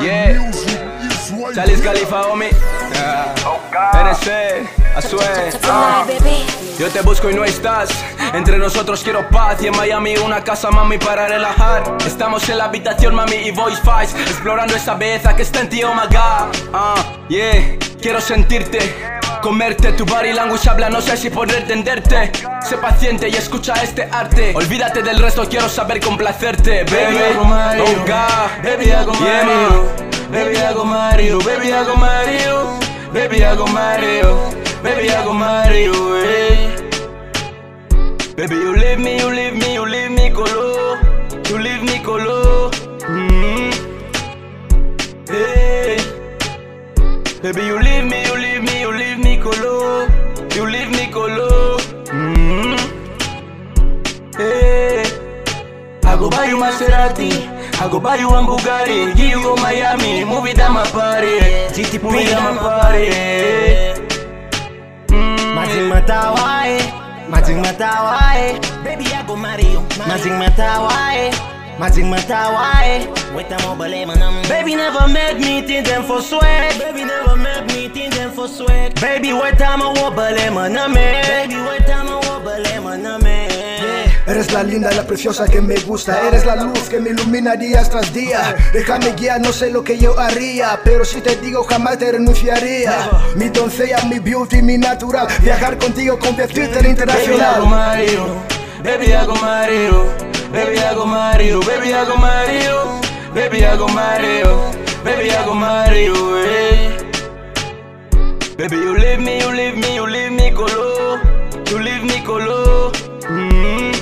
Yeah. Charlie Khalifa, homie. NC, I swear. Ah. Yo te busco y no estás. Entre nosotros quiero paz y en Miami una casa, mami, para relajar. Estamos en la habitación, mami, y voice fights. Explorando esa belleza que está en ti, oh my god. Ah, yeah. Quiero sentirte. Comerte, tu body language habla, no sé si poder entenderte. Sé paciente y escucha este arte. Olvídate del resto, quiero saber complacerte. Baby, hago Mario. oh God. Baby, hago Mario. Baby, hago Mario. Baby, hago Mario. Baby, hago Mario. Baby, hago Mario. Baby, you leave me, you leave me, you leave me color. You leave me color. Mm. Hey. Baby, you leave me, you leave me, leave me color. You leave me color. Mm. Hey. I go buy you Maserati. I go buy you a Bugatti. Give you go Miami. Move it down my party. GTP Move it down my party. Mazing matawae, mazing matawae Baby I go marry you Mazing matawae, mazing matawae Weta mo bale manam Baby never make me think them for swag Baby never make Baby bale maname Baby mo wo bale maname Eres la linda, la preciosa que me gusta. Eres la luz que me ilumina días tras día. Déjame guiar, no sé lo que yo haría. Pero si te digo, jamás te renunciaría. Mi doncella, mi beauty, mi natural. Viajar contigo, competirte en Baby, I go internacional. Mario. Baby, I go Mario. Baby, I go Mario. Baby, I go Mario. Baby, I go Mario. Baby, I go Mario. Hey. Baby, you leave me, you leave me, you leave me color. You leave me color. Mm.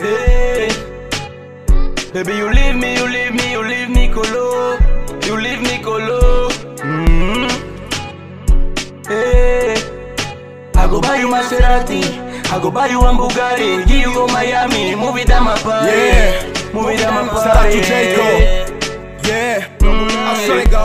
Hey. Baby, you leave me, you leave me, you leave me color. You leave me color. Mm. Hey. I go buy you Maserati. I go buy you a Bugatti. Give you go Miami. Move it down my party. Yeah. Move it down my Shout out to Jacob.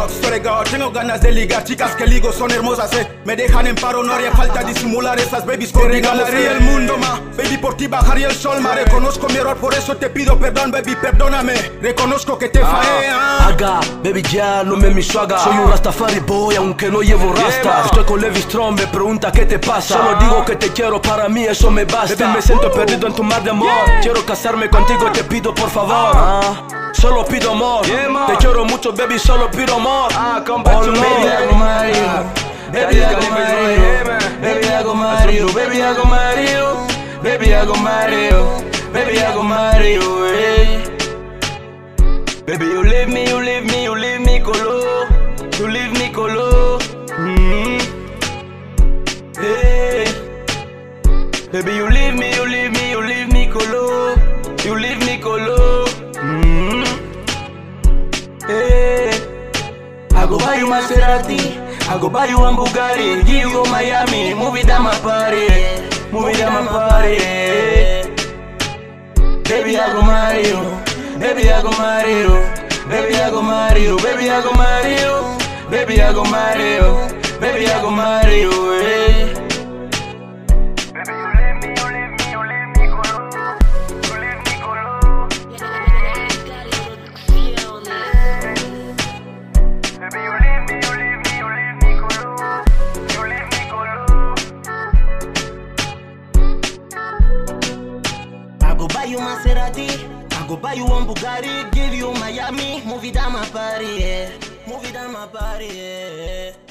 God, tengo ganas de ligar Chicas que ligo son hermosas, eh. Me dejan en paro, no haría falta disimular Esas babies que regalaría el mundo, ma. Baby, por ti bajaría el sol, ma. Reconozco mi error, por eso te pido perdón, baby, perdóname. Reconozco que te fallé, ah Haga, baby ya no me mi swaga Soy un Rastafari boy aunque no llevo rasta. Estoy con Levi Strong, me pregunta qué te pasa Solo digo que te quiero, para mí eso me basta. Baby me siento perdido en tu mar de amor. Quiero casarme contigo y te pido por favor. Ah, Solo pido amor. Yeah. Te quiero mucho baby, solo pido amor Ah, come back to me. Baby, I go Mario. Baby, I go Charlie Khalifa is right Mario. here, man. Baby, I go Mario. Baby, I go Mario. Baby, I go Mario. Baby, I go Mario. Hey. Baby, you leave me, you leave me, you leave me color. You leave me color. Mm. Hey. Baby, you leave me, you leave me, Maserati. I go buy you a Bugatti. Give you Miami. Move it down my party. Move it down my party. Baby, I go Mario. Baby, I go Mario. Baby, I go Mario. Baby, I go Mario. Baby, I go Mario. Baby, I go Mario. Hey. Maserati I go buy you a Bugatti Give you Miami. Move it down my party, yeah. Move it down my party, yeah